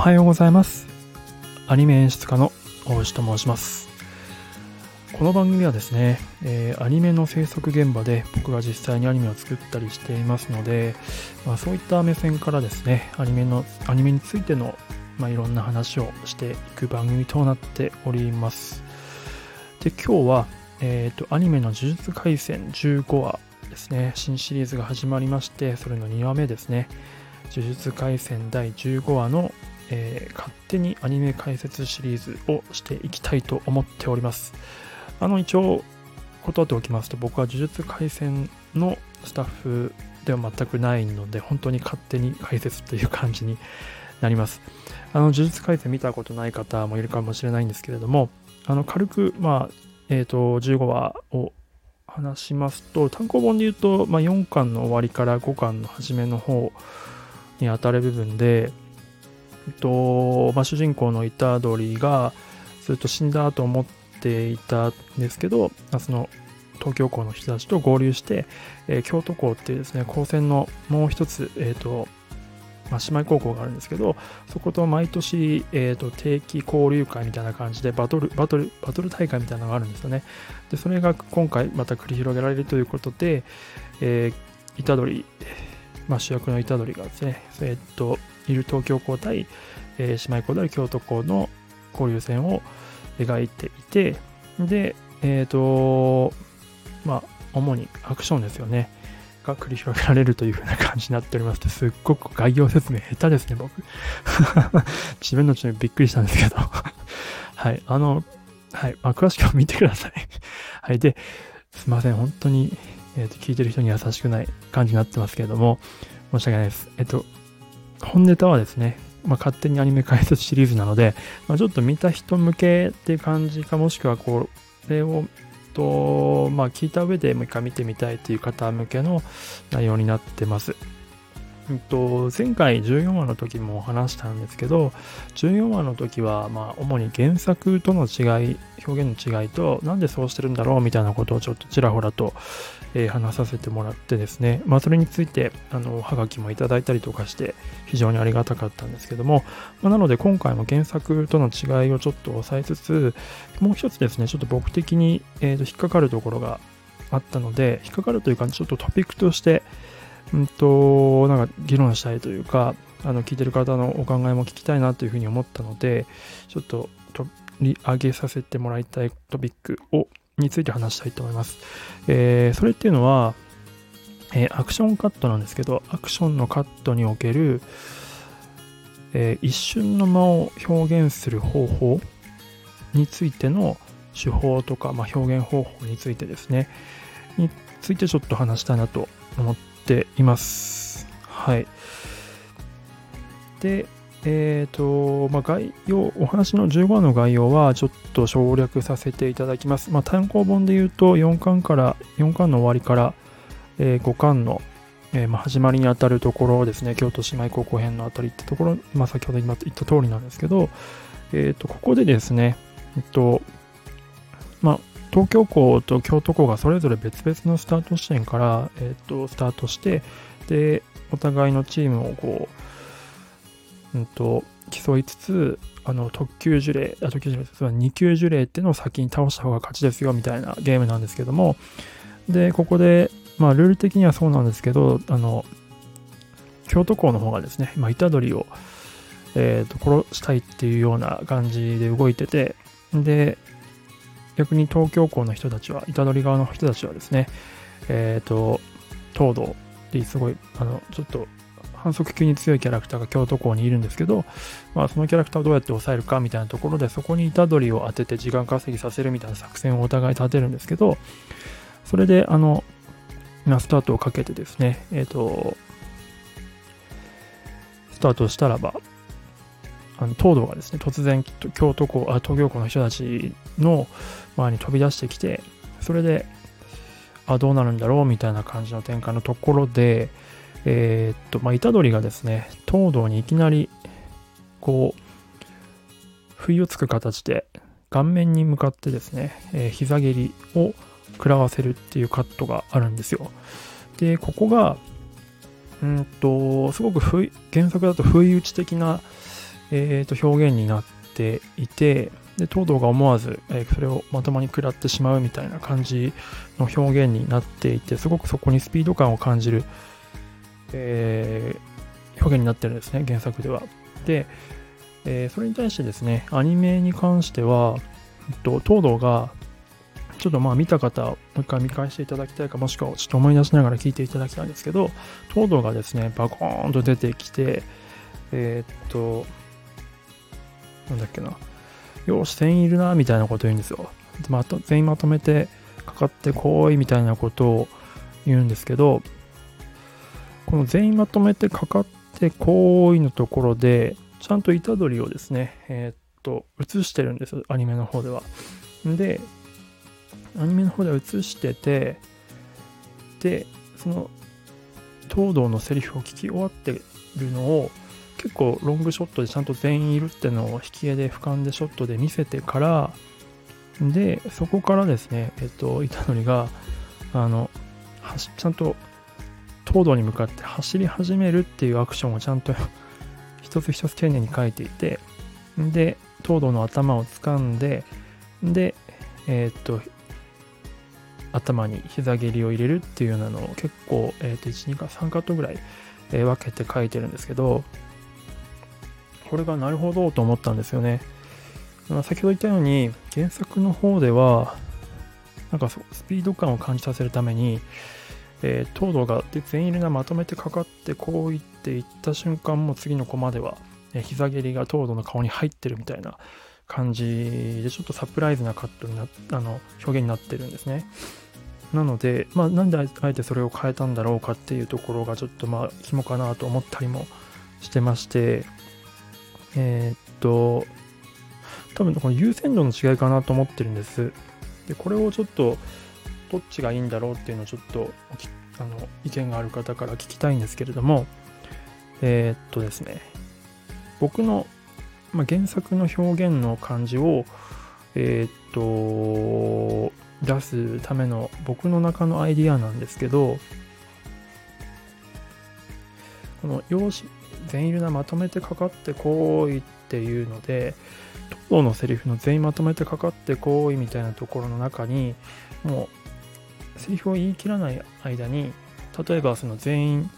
はようございます。アニメ演出家の大石と申します。この番組はですね、えーアニメの制作現場で僕が実際にアニメを作ったりしていますので、まあ、そういった目線からですね、アニメの、アニメについての、まあ、いろんな話をしていく番組となっております。で、今日は、えっ、と、アニメの呪術廻戦15話ですね、新シリーズが始まりまして、それの2話目ですね、呪術廻戦第15話の、えー勝手にアニメ解説シリーズをしていきたいと思っております。あの、一応、断っておきますと、僕は呪術廻戦のスタッフでは全くないので、本当に勝手に解説という感じになります。あの、呪術廻戦見たことない方もいるかもしれないんですけれども、あの、軽く、まあ、えっ、と、15話を話しますと、単行本で言うと、まあ、4巻の終わりから5巻の初めの方に当たる部分で、えっとまあ、主人公の虎杖がずっと死んだと思っていたんですけど、まあその東京校の人たちと合流して、えー京都校っていうですね、高専のもう一つ、えっ、と、まあ、姉妹高校があるんですけど、そこと毎年、えー、と定期交流会みたいな感じでバトル、バトル、バトル大会みたいなのがあるんですよね。で、それが今回また繰り広げられるということで、えー、虎杖、まあ、主役の虎杖がですね、えっ、と、いる東京校対、えー姉妹校である京都校の交流戦を描いていて、で、えっ、と、まあ、主にアクションですよね。が繰り広げられるという風な感じになっておりまして、すっごく概要説明下手ですね、僕。自分のうちにびっくりしたんですけど。はい、あの、はい、まあ、詳しくは見てください。はい、で、すいません、本当に、えっ、と、聞いてる人に優しくない感じになってますけれども、申し訳ないです。えっと、本ネタはですね、まあ、勝手にアニメ解説シリーズなので、まあ、ちょっと見た人向けっていう感じか、もしくはこれを、と、まあ、聞いた上でもう一回見てみたいという方向けの内容になってます。うんと前回14話の時も話したんですけど14話の時はま主に原作との違い表現の違いとなんでそうしてるんだろうみたいなことをちょっとちらほらと、えー話させてもらってですねまあそれについてあのはがきもいただいたりとかして非常にありがたかったんですけども、まあなので今回も原作との違いをちょっと抑えつつもう一つですねちょっと僕的に、えーと引っかかるところがあったので引っかかるというかちょっとトピックとしてうんと、なんか議論したいというか、あの、聞いてる方のお考えも聞きたいなというふうに思ったので、ちょっと取り上げさせてもらいたいトピックを、について話したいと思います。えーそれっていうのは、えーアクションカットなんですけど、アクションのカットにおける、えー一瞬の間を表現する方法についての手法とか、まあ、表現方法についてですね、についてちょっと話したいなと思っています。はい。で、えっ、と、まあ、概要、お話の15話の概要はちょっと省略させていただきます。まあ、単行本で言うと4巻から、4巻の終わりから、え5巻の、えーまあ、始まりにあたるところですね、京都姉妹高校編のあたりってところ、まあ、先ほど今言った通りなんですけど、えっ、と、ここでですね、えっと、まあ、東京校と京都校がそれぞれ別々のスタート地点から、えっとスタートしてでお互いのチームをこう、うん、と競いつつあの特級呪霊あ特級呪霊つまり2級呪霊っていうのを先に倒した方が勝ちですよみたいなゲームなんですけども。でここで、まあ、ルール的にはそうなんですけどあの京都校の方がですね、まあ、虎杖を、えーと殺したいっていうような感じで動いててで逆に東京校の人たちは、虎杖側の人たちはですね、えっ、と、東堂ですごい、あの、ちょっと反則級に強いキャラクターが京都校にいるんですけど、まあ、そのキャラクターをどうやって抑えるかみたいなところで、そこに虎杖を当てて時間稼ぎさせるみたいな作戦をお互い立てるんですけど、それで、あの、スタートをかけてですね、えっ、と、スタートしたらば、あの東堂がですね、突然、京都校、あ東京校の人たちの前に飛び出してきて、それで、あ、どうなるんだろうみたいな感じの展開のところで、えーっと、まあ、虎杖がですね、東堂にいきなり、こう、不意をつく形で、顔面に向かってですね、えー膝蹴りを食らわせるっていうカットがあるんですよ。で、ここが、うんと、すごく不意原作だと不意打ち的なえー、と表現になっていて、で東堂が思わず、えー、それをまともに食らってしまうみたいな感じの表現になっていて、すごくそこにスピード感を感じる、えー、表現になってるんですね、原作では。で、えー、それに対してですね、アニメに関しては、えっと、東堂がちょっとまあ見た方、もう一回見返していただきたいか、もしくはちょっと思い出しながら聞いていただきたいんですけど、東堂がですね、バコーンと出てきて、えー、っと、なんだっけな、よし、全員いるな、みたいなこと言うんですよ。また全員まとめてかかってこい、みたいなことを言うんですけど、この全員まとめてかかってこいのところで、ちゃんと虎杖をですね、えー、っと、映してるんですアニメの方では。で、アニメの方では映してて、で、その、東堂のセリフを聞き終わってるのを、結構ロングショットでちゃんと全員いるってのを引き絵で俯瞰でショットで見せてから、で、そこからですね、えっと、板則が、あの、ちゃんと東堂に向かって走り始めるっていうアクションをちゃんと 一つ一つ丁寧に書いていて、で、東堂の頭を掴んで、で、えー、っと、頭に膝蹴りを入れるっていうようなのを結構、えー、と1、2か3カットぐらい、え、分けて書いてるんですけど、これがなるほどと思ったんですよね。ま先ほど言ったように、原作の方では、なんかスピード感を感じさせるために、えー、東堂が全員がまとめてかかってこう言っていった瞬間も次のコマでは、えー、膝蹴りが東堂の顔に入ってるみたいな感じでちょっとサプライズなカットになあの表現になってるんですね。なので、まあ、なんであえてそれを変えたんだろうかっていうところがちょっとまあ紐かなと思ったりもしてまして、えー、っと、多分この優先度の違いかなと思ってるんです。で、これをちょっとどっちがいいんだろうっていうのをちょっとあの意見がある方から聞きたいんですけれども、えー、っとですね、僕の、まあ、原作の表現の感じを、えー、っと、出すための僕の中のアイディアなんですけど、この用紙、全員なまとめてかかってこいっていうので、東堂のセリフの全員まとめてかかってこいみたいなところの中に、もう、セリフを言い切らない間に、例えばその全員、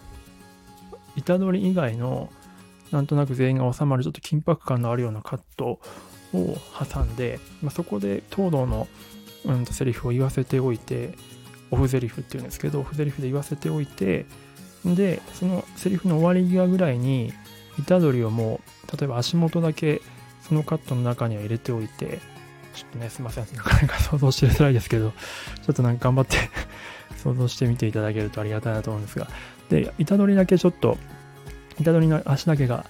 虎取以外の、なんとなく全員が収まるちょっと緊迫感のあるようなカットを挟んで、まあ、そこで東堂のうんとセリフを言わせておいて、オフゼリフっていうんですけど、オフゼリフで言わせておいて、で、そのセリフの終わり際ぐらいに、虎杖をもう、例えば足元だけそのカットの中には入れておいて、ちょっとね、すいません。なかなか想像しづらいですけど、ちょっとなんか頑張って 想像してみていただけるとありがたいなと思うんですが、で、虎杖だけちょっと、虎杖の足だけが、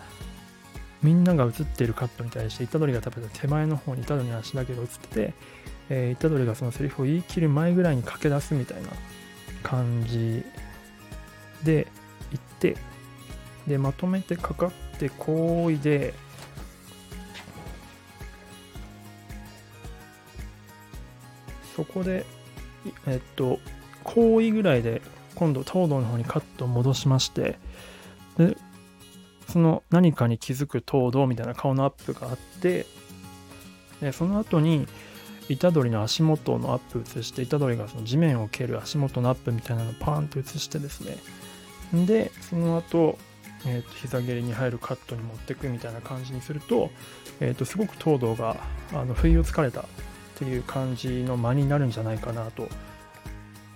みんなが映っているカットに対して、虎杖が多分手前の方に虎杖の足だけが映ってて、えー、虎杖がそのセリフを言い切る前ぐらいに駆け出すみたいな感じで言って、で、まとめてかかって行為で、そこで、えっと、行為ぐらいで今度東堂の方にカットを戻しまして、で、その何かに気づく東堂みたいな顔のアップがあって、でその後に、虎杖の足元のアップ映して、虎杖がその地面を蹴る足元のアップみたいなのをパーンと映してですね。で、その後、えー、と膝蹴りに入るカットに持っていくみたいな感じにすると、えー、とすごく東堂があの不意をつかれたっていう感じの間になるんじゃないかなと、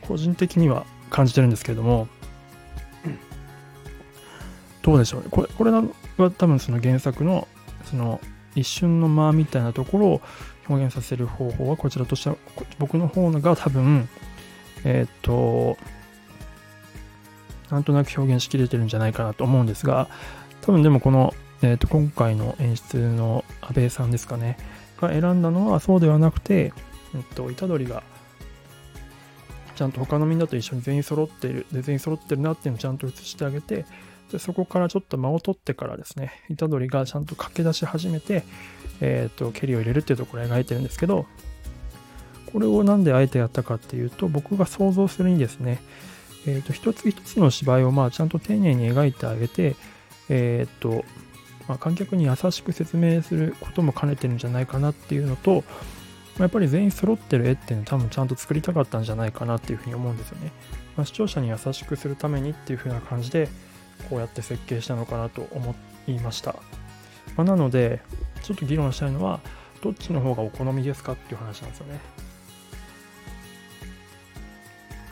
個人的には感じてるんですけれども、どうでしょうね。これ、これは多分その原作の、その一瞬の間みたいなところを表現させる方法はこちらとしては僕の方が多分えっ、となんとなく表現しきれてるんじゃないかなと思うんですが多分でもこの、えーと、今回の演出の安倍さんですかねが選んだのはそうではなくて、えっ、と、虎杖がちゃんと他のみんなと一緒に全員揃ってるで全員揃ってるなっていうのをちゃんと映してあげてでそこからちょっと間を取ってからですね虎杖がちゃんと駆け出し始めてえっ、と、蹴りを入れるっていうところを描いてるんですけど、これをなんであえてやったかっていうと、僕が想像するにですね、えっ、と、一つ一つの芝居をまあちゃんと丁寧に描いてあげて、えっ、と、まあ、観客に優しく説明することも兼ねてるんじゃないかなっていうのと、まあやっぱり全員揃ってる絵っていうの多分ちゃんと作りたかったんじゃないかなっていうふうに思うんですよね。まあ、視聴者に優しくするためにっていうふうな感じでこうやって設計したのかなと思いました。まあ、なので、ちょっと議論したいのは、どっちの方がお好みですかっていう話なんですよね。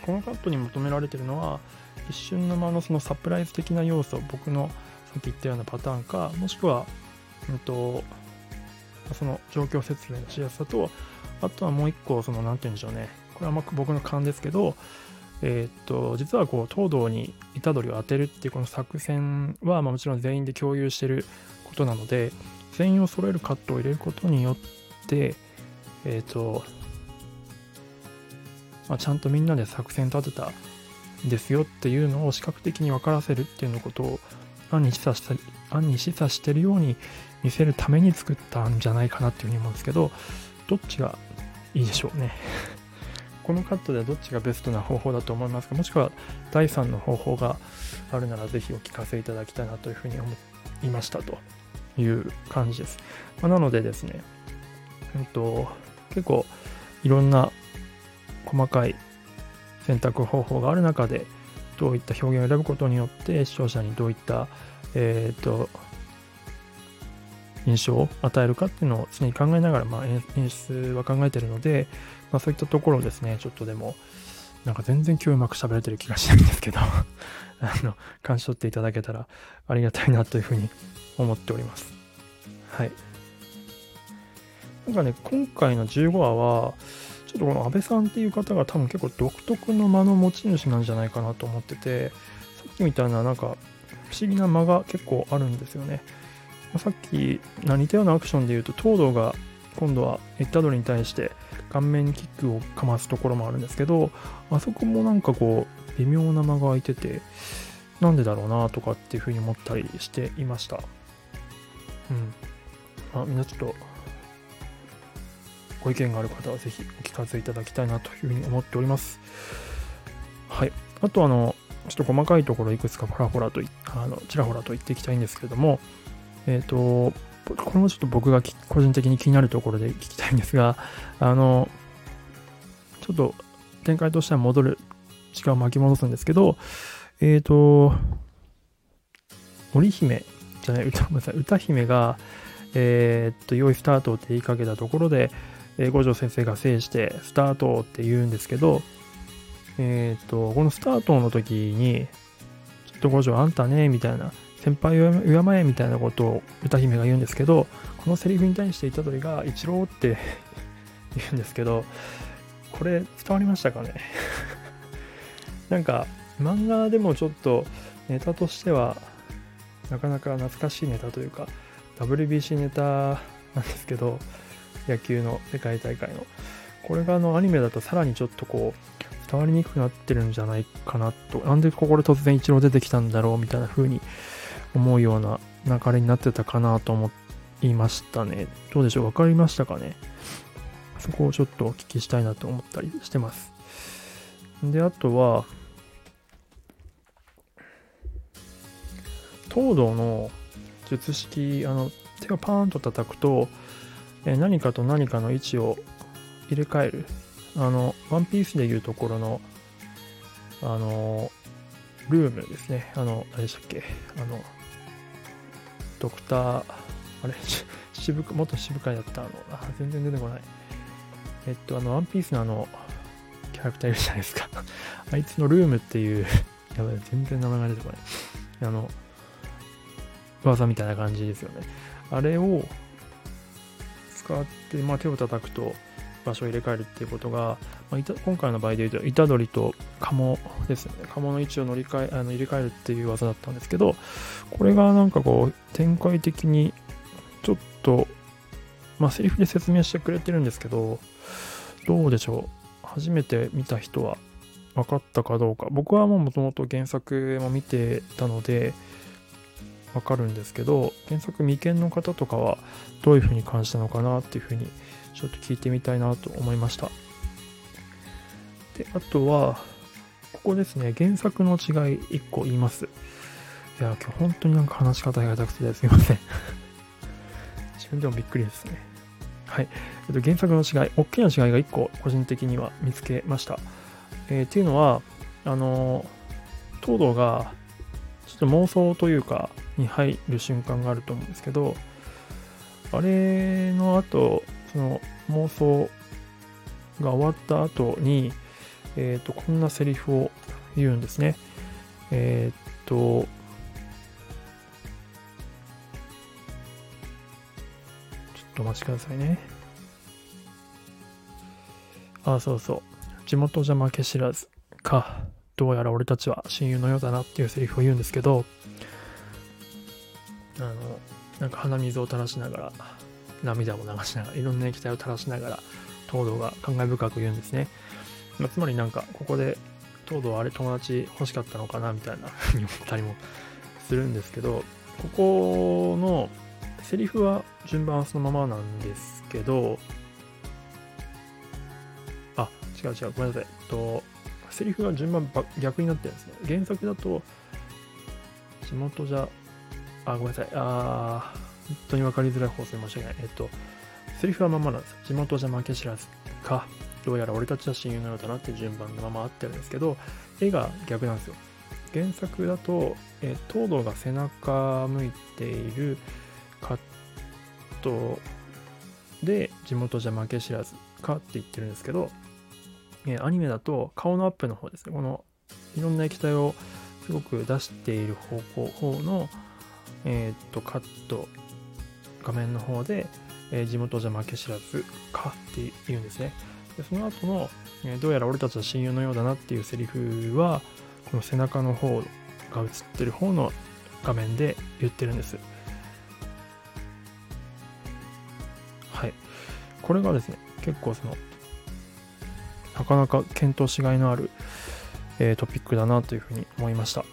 このカットに求められてるのは、一瞬の間のそのサプライズ的な要素、僕のっき言ったようなパターンか、もしくは、うんと、その状況説明のしやすさと、あとはもう一個、その、なんて言うんでしょうね。これはま僕の勘ですけど、えー、っと、実はこう、東堂に虎杖を当てるっていうこの作戦は、まあ、もちろん全員で共有してることなので、全員を揃えるカットを入れることによって、えっ、と、まあ、ちゃんとみんなで作戦立てたんですよっていうのを視覚的に分からせるっていうのことを暗に示唆した暗に示唆してるように見せるために作ったんじゃないかなっていうふうに思うんですけどどっちがいいでしょうね このカットではどっちがベストな方法だと思いますか？もしくは第3の方法があるならぜひお聞かせいただきたいなというふうに思いましたという感じです。まあ、なのでですね、えっと、結構いろんな細かい選択方法がある中で、どういった表現を選ぶことによって視聴者にどういった、えーと、印象を与えるかっていうのを常に考えながら、まあ、演出は考えてるので、まあ、そういったところをですね、ちょっとでも、なんか全然今日うまく喋れてる気がしないんですけど あの、感じ取っていただけたらありがたいなというふうに思っております。はい。なんかね、今回の15話は、ちょっとこの安倍さんっていう方が多分結構独特の間の持ち主なんじゃないかなと思ってて、さっきみたいななんか不思議な間が結構あるんですよね。さっき似たようなアクションで言うと、東堂が今度はエッタドルに対して顔面キックをかますところもあるんですけど、あそこもなんかこう、微妙な間が空いてて、なんでだろうなとかっていうふうに思ったりしていました。うん。まあ、みんなちょっと、ご意見がある方はぜひお聞かせいただきたいなというふうに思っております。はい。あとあの、ちょっと細かいところいくつかほらほらと、あのちらほらと言っていきたいんですけれども、えっ、ー、と、これもちょっと僕が個人的に気になるところで聞きたいんですが、あの、ちょっと展開としては戻る、時間を巻き戻すんですけど、えっ、ー、と、織姫じゃない、歌、ごめんなさい、歌姫が、えー、っと、良いスタートって言いかけたところで、えー、五条先生が制して、スタートって言うんですけど、えー、っと、このスタートの時に、ちょっと五条あんたね、みたいな、先輩を敬えみたいなことを歌姫が言うんですけど、このセリフに対して虎杖が一郎って 言うんですけど、これ伝わりましたかね？なんか漫画でもちょっとネタとしてはなかなか懐かしいネタというか WBC ネタなんですけど野球の世界大会の。これがあのアニメだとさらにちょっとこう伝わりにくくなってるんじゃないかなと。なんでここで突然一郎出てきたんだろうみたいな風に思うような流れになってたかなと思いましたね。どうでしょう？分かりましたかね？そこをちょっとお聞きしたいなと思ったりしてます。であとは東堂の術式、あの、手をパーンと叩くと、え何かと何かの位置を入れ替える。あの、ワンピースでいうところの、あの、ルームですね。あの、何でしたっけ？あの、ドクター、あれ、渋元渋会だったあの、あ、全然出てこない。えっと、あの、ワンピースのあの、キャラクターいるじゃないですか。あいつのルームっていう、やばい、全然名前が出てこない。あの、技みたいな感じですよね。あれを使って、まあ、手を叩くと場所を入れ替えるっていうことが、まあ、今回の場合で言うと、虎取りと鴨ですね。鴨の位置を乗り換え、あの入れ替えるっていう技だったんですけど、これがなんかこう、展開的にちょっと、まあ、セリフで説明してくれてるんですけど、どうでしょう？初めて見た人は分かったかどうか。僕はもともと原作も見てたので、わかるんですけど原作未見の方とかはどういうふうに感じたのかなっていうふうにちょっと聞いてみたいなと思いましたであとはここですね原作の違い1個言いますいや、今日本当になんか話し方が下手くそですいません。自分でもびっくりですね。はい。えっと、原作の違い、大きな違いが1個個人的には見つけました。えー、っていうのは、あの、東堂がちょっと妄想というか、に入る瞬間があると思うんですけど、あれの後、その妄想が終わった後に、えっ、ー、と、こんなセリフを言うんですね。えっ、と、ちょっとお待ちくださいね。あ、そうそう。地元じゃ負け知らずか。どうやら俺たちは親友のようだなっていうセリフを言うんですけど、あの、なんか鼻水を垂らしながら、涙も流しながら、いろんな液体を垂らしながら、東堂が感慨深く言うんですね。まあ、つまりなんか、ここで、東堂あれ友達欲しかったのかなみたいなふうに思ったりもするんですけど、ここのセリフは順番はそのままなんですけど、あ、違う違う、ごめんなさい。と、セリフが順番逆になってるんですね。原作だと、地元じゃ、あ、ごめんなさい。あ本当に分かりづらい放送申し訳ない。えっと、セリフはままなんです。地元じゃ負け知らずか、どうやら俺たちは親友なのだなって順番のまま合ってるんですけど、絵が逆なんですよ。原作だと、え、東堂が背中向いているカットで、地元じゃ負け知らずかって言ってるんですけど、え、アニメだと顔のアップの方ですね。このいろんな液体をすごく出している方向、方の、えー、っと、カット、画面の方で、えー、地元じゃ負け知らずかって言うんですね。でその後の、え、どうやら俺たちは親友のようだなっていうセリフは、この背中の方が映ってる方の画面で言ってるんです。はい。これがですね、結構その、なかなか検討しがいのある、えー、トピックだなというふうに思いました。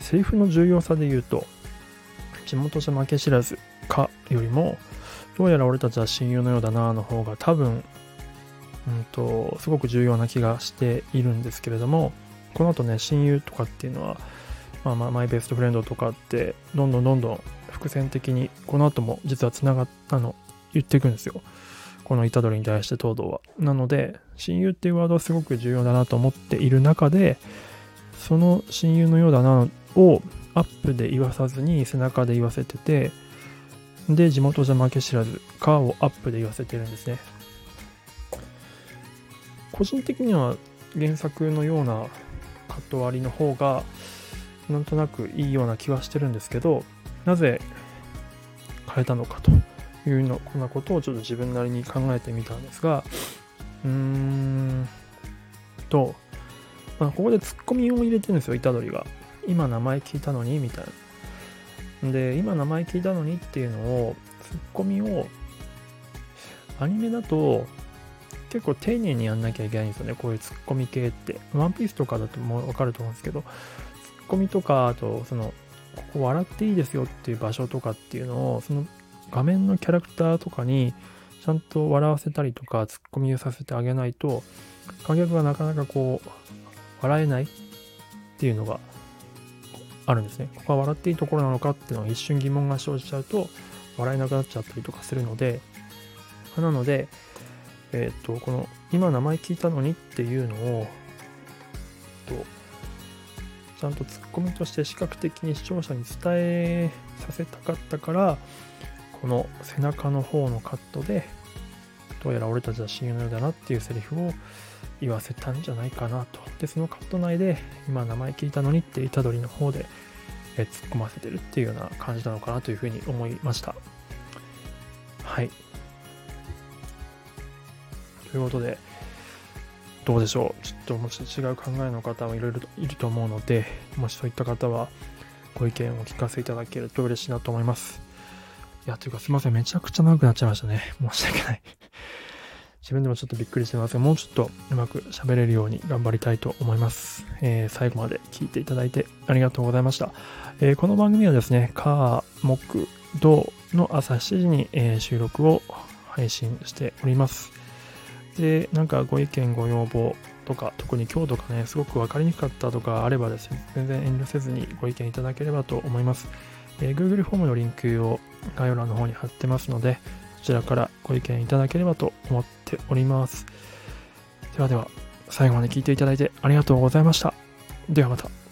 セリフの重要さで言うと、地元じゃ負け知らずかよりも、どうやら俺たちは親友のようだなの方が多分、うんと、すごく重要な気がしているんですけれども、この後ね、親友とかっていうのは、まあまあ、マイベストフレンドとかって、どんどんどんどん伏線的に、この後も実は繋がったの、言っていくんですよ。この虎杖に対して東堂は。なので、親友っていうワードはすごく重要だなと思っている中で、その親友のようだなをアップで言わさずに背中で言わせてて、で、地元じゃ負け知らず、かをアップで言わせてるんですね。個人的には原作のようなカット割りの方が、なんとなくいいような気はしてるんですけど、なぜ変えたのかというの、こんなことをちょっと自分なりに考えてみたんですが、うーんと、まあ、ここでツッコミを入れてるんですよ、虎杖が。今名前聞いたのにみたいな。で、今名前聞いたのにっていうのを、ツッコミを、アニメだと結構丁寧にやんなきゃいけないんですよね、こういうツッコミ系って。ワンピースとかだともうわかると思うんですけど、ツッコミとか、あと、その、ここ笑っていいですよっていう場所とかっていうのを、その画面のキャラクターとかにちゃんと笑わせたりとか、ツッコミをさせてあげないと、観客がなかなかこう、笑えないっていうのがあるんですね。ここは笑っていいところなのかっていうのは一瞬疑問が生じちゃうと笑えなくなっちゃったりとかするので、なので、えっ、ー、と、この今名前聞いたのにっていうのを、とちゃんとツッコミとして視覚的に視聴者に伝えさせたかったから、この背中の方のカットで、どうやら俺たちは親友のようだなっていうセリフを言わせたんじゃないかなと。で、そのカット内で、今名前聞いたのにって虎杖の方で、突っ込ませてるっていうような感じなのかなというふうに思いました。はい。ということで、どうでしょう？ちょっともし違う考えの方もいろいろいると思うので、もしそういった方はご意見をお聞かせいただけると嬉しいなと思います。いや、というかすいません。めちゃくちゃ長くなっちゃいましたね。申し訳ない。自分でもちょっとびっくりしてますが、もうちょっとうまく喋れるように頑張りたいと思います。えー、最後まで聞いていただいてありがとうございました。えー、この番組はですね、火、木、土の朝7時に、えー、収録を配信しております。で、なんかご意見、ご要望、とか、特に今日とかね、すごく分かりにくかったとかあればですね、全然遠慮せずにご意見いただければと思います。えー、Google フォームのリンクを概要欄の方に貼ってますので、そちらからご意見いただければと思っております。ではでは、最後まで聞いていただいてありがとうございました。ではまた。